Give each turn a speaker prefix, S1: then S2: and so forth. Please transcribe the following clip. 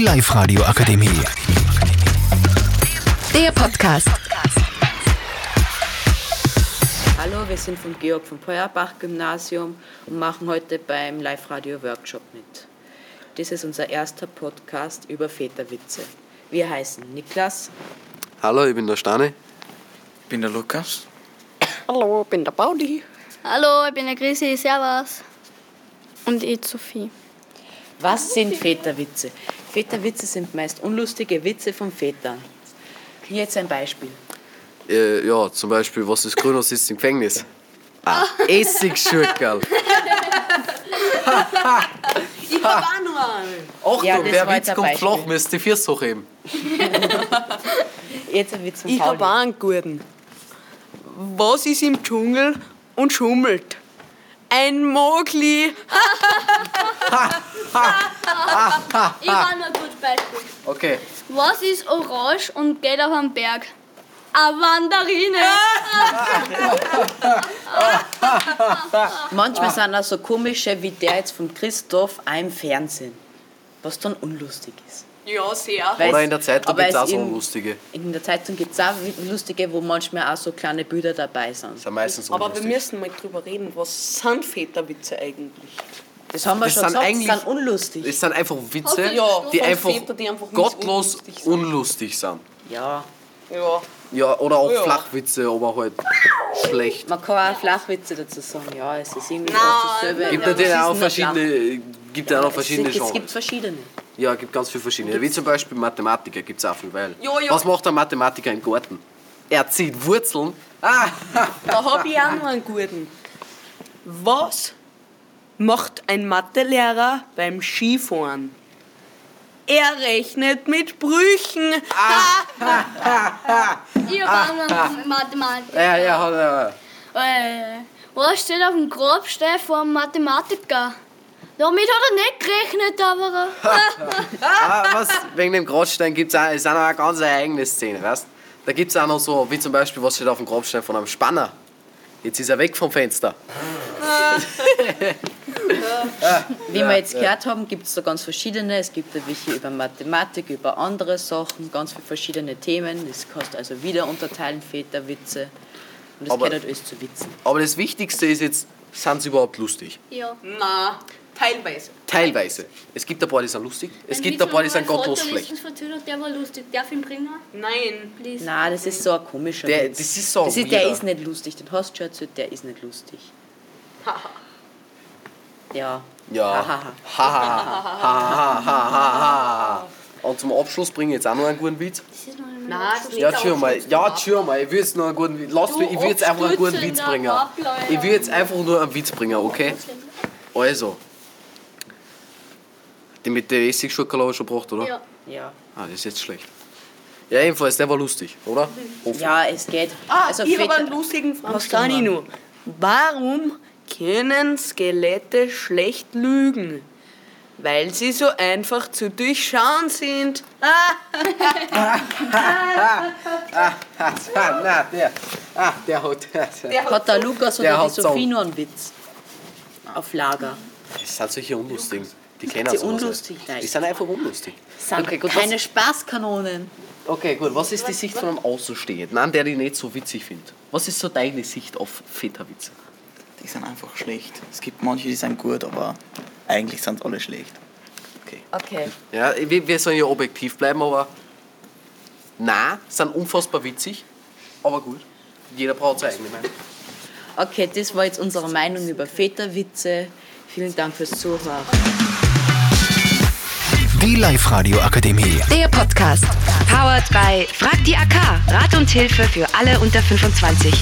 S1: Die Live-Radio Akademie.
S2: Der Podcast.
S3: Hallo, wir sind vom Georg von Feuerbach Gymnasium und machen heute beim Live-Radio-Workshop mit. Das ist unser erster Podcast über Väterwitze. Wir heißen Niklas,
S4: Hallo, ich bin der Stani.
S5: Ich bin der Lukas.
S6: Hallo, ich bin der Pauli.
S7: Hallo, ich bin der Chrissy, servus. Und ich Sophie.
S3: Was sind Väterwitze? Väterwitze sind meist unlustige Witze von Vätern. Hier jetzt ein Beispiel.
S4: Äh, ja, zum Beispiel, was ist grün und sitzt im Gefängnis? Ah, Essigschurkerl.
S6: Ich hab auch noch einen.
S4: Achtung,
S3: Ja,
S4: wer Witz
S3: ein
S4: kommt
S3: Beispiel.
S4: flach, müsst die Füße hochheben.
S3: Jetzt ein Witz von
S6: Ich
S3: Pauli.
S6: hab auch einen guten. Was ist im Dschungel und schummelt? Ein Mogli.
S7: Ich habe noch ein gutes Beispiel.
S4: Okay.
S7: Was ist orange und geht auf einen Berg? Eine Mandarine.
S3: Manchmal sind auch so komische wie der jetzt von Christoph auch im Fernsehen. Was dann unlustig ist.
S6: Ja, sehr.
S3: Weil
S4: Oder in der Zeitung
S3: aber
S4: gibt es auch so
S3: in-
S4: lustige.
S3: In der Zeitung gibt es auch lustige, wo manchmal auch so kleine Bilder dabei sind.
S4: Sind meistens so
S6: Aber wir müssen mal drüber reden, was sind Väterwitze eigentlich?
S3: Das haben wir
S4: Das
S3: schon
S4: sind
S3: gesagt,
S4: eigentlich-
S3: das sind unlustig.
S4: Das sind einfach Witze,
S6: Ja,
S4: die einfach
S6: Vätern, die einfach
S4: gottlos
S6: unlustig sind.
S4: unlustig sind.
S3: ja,
S6: Ja.
S4: Ja, oder auch
S6: Ja.
S4: Flachwitze, aber halt schlecht.
S3: man kann auch Flachwitze dazu sagen. Ja, es ist irgendwie
S6: Nein,
S3: dasselbe.
S4: Gibt
S3: Ja,
S4: natürlich auch verschiedene, gibt ja auch verschiedene
S3: es, es
S4: Genres.
S3: gibt verschiedene.
S4: Ja, gibt ganz viele verschiedene. Wie zum Beispiel Mathematiker gibt es auch viel. Weil
S6: Ja, ja.
S4: Was macht ein Mathematiker im Garten? Er zieht Wurzeln. Ah,
S6: Da hab ich auch noch einen guten. Was macht ein Mathelehrer beim Skifahren? Er rechnet mit Brüchen.
S7: Ich habe auch noch Mathematik.
S4: ja, ja, hat er.
S7: Äh, was steht auf dem Grabstein vor einem Mathematiker? Damit hat er nicht gerechnet, aber. äh,
S4: Ah, was? Wegen dem Grabstein gibt es auch, ist auch noch eine ganz eigene Szene, weißt Da gibt es auch noch so, wie zum Beispiel, was steht auf dem Grabstein von einem Spanner? Jetzt ist er weg vom Fenster.
S3: Wie wir jetzt gehört haben, gibt es da ganz verschiedene. Es gibt da welche über Mathematik, über andere Sachen, ganz viele verschiedene Themen. Das kannst du also wieder unterteilen, Väterwitze. Und das
S4: Aber-
S3: gehört halt alles zu Witzen.
S4: Aber das Wichtigste ist jetzt, sind sie überhaupt lustig?
S7: ja.
S6: Na, teilweise.
S4: Teilweise. Es gibt ein paar, die sind lustig. Es gibt ein paar, die sind gottlos schlecht.
S7: Der war lustig. Darf ich ihn bringen?
S6: Nein.
S7: Please.
S3: Nein, das ist so ein komischer
S4: Der,
S3: Witz.
S4: das ist so
S3: Das ist, der ist nicht lustig. Den hast du schon erzählt, der ist nicht lustig. Ja.
S4: Ja.
S3: Hahaha.
S4: Ha, ha, ha, ha, ha, ha, ha. Und zum Abschluss bringe ich jetzt auch noch einen guten Witz.
S6: Nein, das ist nicht
S4: Ja, tschür mal. Ja, tschür mal. Ich will jetzt noch einen guten Witz. Lass mich, ich will jetzt einfach einen guten Witz bringen. Ich will jetzt einfach nur einen Witz bringen, okay? Also. Die mit der Essigschokolade habe ich schon gebracht, oder?
S7: Ja.
S3: Ja.
S4: Ah, das ist jetzt schlecht. Ja, jedenfalls, der war lustig, oder?
S3: Ja, es geht.
S6: Ah,
S3: also
S6: ich habe einen lustigen Frage.
S3: Hast du
S6: Stani
S3: noch?
S6: nur. Warum können Skelette schlecht lügen? Weil sie so einfach zu durchschauen sind.
S4: Ah, na, der. Ah, der hat.
S3: Hat der Lukas
S4: Der
S3: oder die
S4: hat
S3: Sophie noch einen Witz? Auf Lager.
S4: Das sind solche Unlustigen. Die kennen
S3: Sie unlustig? Nein.
S4: Die sind einfach unlustig.
S3: Sind
S4: Okay, gut,
S3: keine
S4: was-
S3: Spaßkanonen.
S4: Okay, gut. Was ist die Sicht von einem Außenstehenden? Nein, der die nicht so witzig findet. Was ist so deine Sicht auf Väterwitze?
S5: Die sind einfach schlecht. Es gibt manche, die sind gut, aber eigentlich sind alle schlecht.
S4: Okay.
S3: Okay.
S4: Ja, wir, wir sollen ja objektiv bleiben, aber. Nein, sind unfassbar witzig. Aber gut. Jeder braucht seine eigene Meinung.
S3: Okay, das war jetzt unsere Meinung über Väterwitze. Vielen Dank fürs Zuhören.
S1: Die Live-Radio Akademie.
S2: Der Podcast.
S8: Powered by Frag die AK. Rat und Hilfe für alle unter 25.